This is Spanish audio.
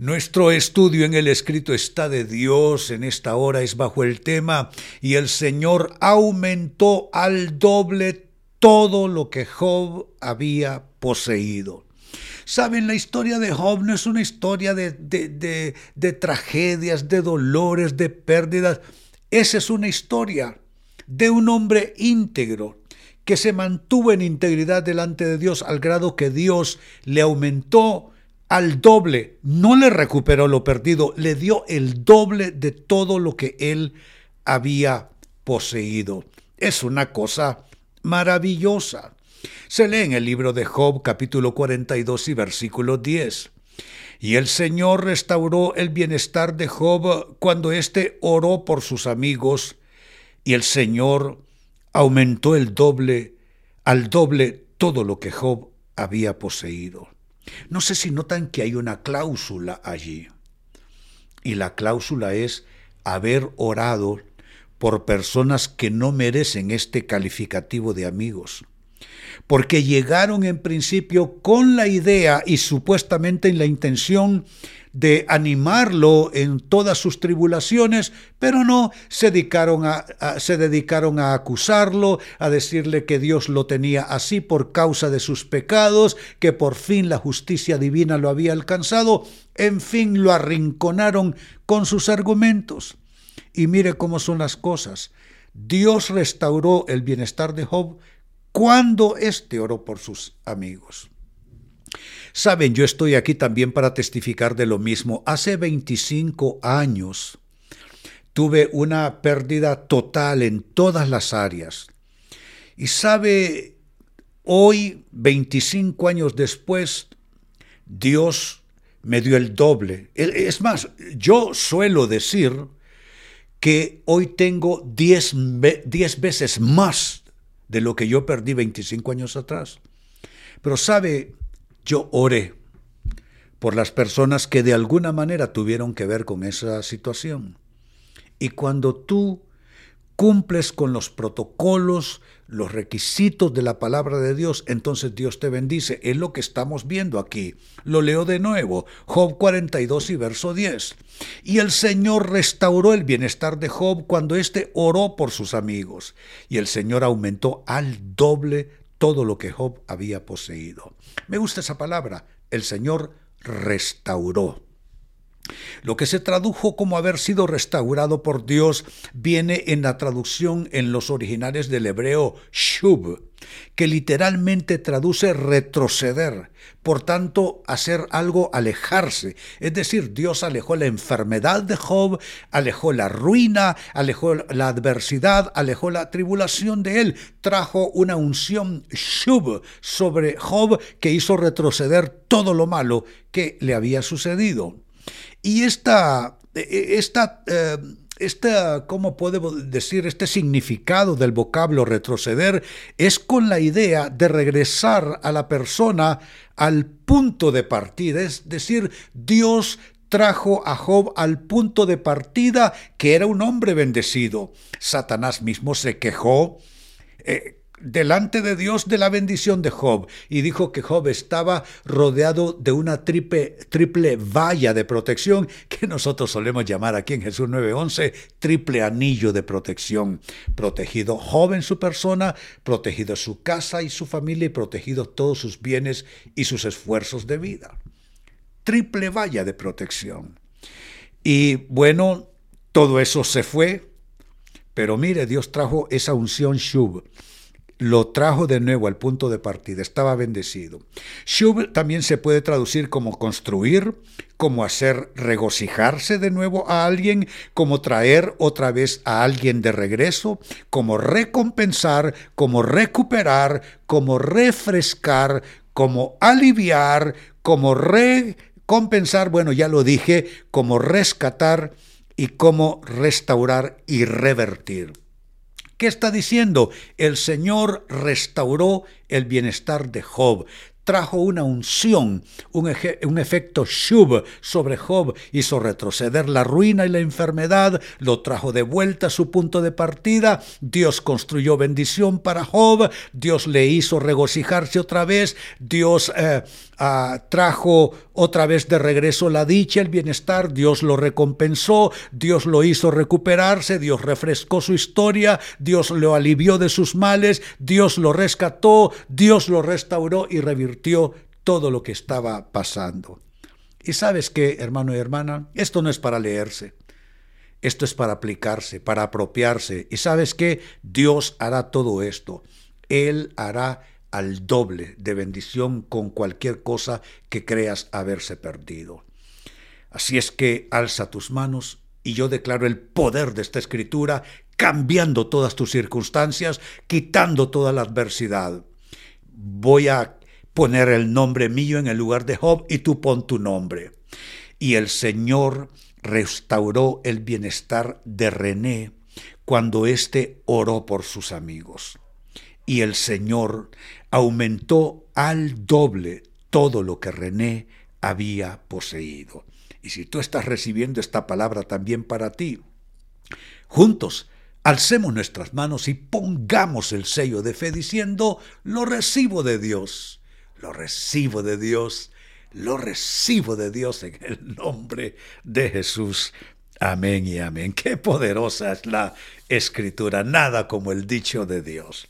Nuestro estudio en el escrito está de Dios en esta hora es bajo el tema y el Señor aumentó al doble todo lo que Job había poseído. Saben, la historia de Job no es una historia de, de, de, tragedias, de dolores, de pérdidas. Esa es una historia de un hombre íntegro que se mantuvo en integridad delante de Dios al grado que Dios le aumentó al doble, no le recuperó lo perdido, le dio el doble de todo lo que él había poseído. Es una cosa maravillosa. Se lee en el libro de Job capítulo 42 y versículo 10. Y el Señor restauró el bienestar de Job cuando éste oró por sus amigos, y el Señor aumentó el doble, al doble todo lo que Job había poseído. No sé si notan que hay una cláusula allí. Y la cláusula es haber orado por personas que no merecen este calificativo de amigos. Porque llegaron en principio con la idea y supuestamente en la intención de animarlo en todas sus tribulaciones, pero no se dedicaron a, se dedicaron a acusarlo, a decirle que Dios lo tenía así por causa de sus pecados, que por fin la justicia divina lo había alcanzado, en fin lo arrinconaron con sus argumentos. Y mire cómo son las cosas. Dios restauró el bienestar de Job cuando éste oró por sus amigos. Saben, yo estoy aquí también para testificar de lo mismo. Hace 25 años tuve una pérdida total en todas las áreas. Y sabe, hoy, 25 años después, Dios me dio el doble. Es más, yo suelo decir que hoy tengo 10 veces más de lo que yo perdí 25 años atrás. Pero sabe, yo oré por las personas que de alguna manera tuvieron que ver con esa situación. Y cuando tú cumples con los protocolos, los requisitos de la palabra de Dios, entonces Dios te bendice. Es lo que estamos viendo aquí. Lo leo de nuevo, Job 42 y verso 10. Y el Señor restauró el bienestar de Job cuando éste oró por sus amigos, y el Señor aumentó al doble todo lo que Job había poseído. Me gusta esa palabra. El Señor restauró. Lo que se tradujo como haber sido restaurado por Dios viene en la traducción en los originales del hebreo shub, que literalmente traduce retroceder, por tanto hacer algo alejarse. Es decir, Dios alejó la enfermedad de Job, alejó la ruina, alejó la adversidad, alejó la tribulación de él, trajo una unción shub sobre Job que hizo retroceder todo lo malo que le había sucedido. Y esta, e, e, esta, eh, esta, ¿cómo puedo decir? Este significado del vocablo retroceder es con la idea de regresar a la persona al punto de partida, es decir, Dios trajo a Job al punto de partida que era un hombre bendecido. Satanás mismo se quejó. Eh, delante de Dios de la bendición de Job y dijo que Job estaba rodeado de una triple, triple valla de protección que nosotros solemos llamar aquí en Jesús 9:11 triple anillo de protección. Protegido Job en su persona, protegido su casa y su familia y protegido todos sus bienes y sus esfuerzos de vida. Triple valla de protección. Y bueno, todo eso se fue, pero mire, Dios trajo esa unción Shub lo trajo de nuevo al punto de partida, estaba bendecido. Shub también se puede traducir como construir, como hacer regocijarse de nuevo a alguien, como traer otra vez a alguien de regreso, como recompensar, como recuperar, como refrescar, como aliviar, como recompensar, bueno, ya lo dije, como rescatar y como restaurar y revertir. ¿Qué está diciendo? El Señor restauró el bienestar de Job, trajo una unción, un, un, efecto shub sobre Job, hizo retroceder la ruina y la enfermedad, lo trajo de vuelta a su punto de partida, Dios construyó bendición para Job, Dios le hizo regocijarse otra vez, Dios eh, ah, trajo otra vez de regreso la dicha, el bienestar, Dios lo recompensó, Dios lo hizo recuperarse, Dios refrescó su historia, Dios lo alivió de sus males, Dios lo rescató, Dios lo restauró y revirtió todo lo que estaba pasando. Y sabes qué, hermano y hermana, esto no es para leerse. Esto es para aplicarse, para apropiarse. Y sabes qué, Dios hará todo esto. Él hará al doble de bendición con cualquier cosa que creas haberse perdido. Así es que alza tus manos y yo declaro el poder de esta escritura, cambiando todas tus circunstancias, quitando toda la adversidad. Voy a poner el nombre mío en el lugar de Job y tú pon tu nombre. Y el Señor restauró el bienestar de René cuando éste oró por sus amigos. Y el Señor aumentó al doble todo lo que René había poseído. Y si tú estás recibiendo esta palabra también para ti, juntos alcemos nuestras manos y pongamos el sello de fe diciendo, lo recibo de Dios, lo recibo de Dios, lo recibo de Dios en el nombre de Jesús. Amén y amén. Qué poderosa es la escritura, nada como el dicho de Dios.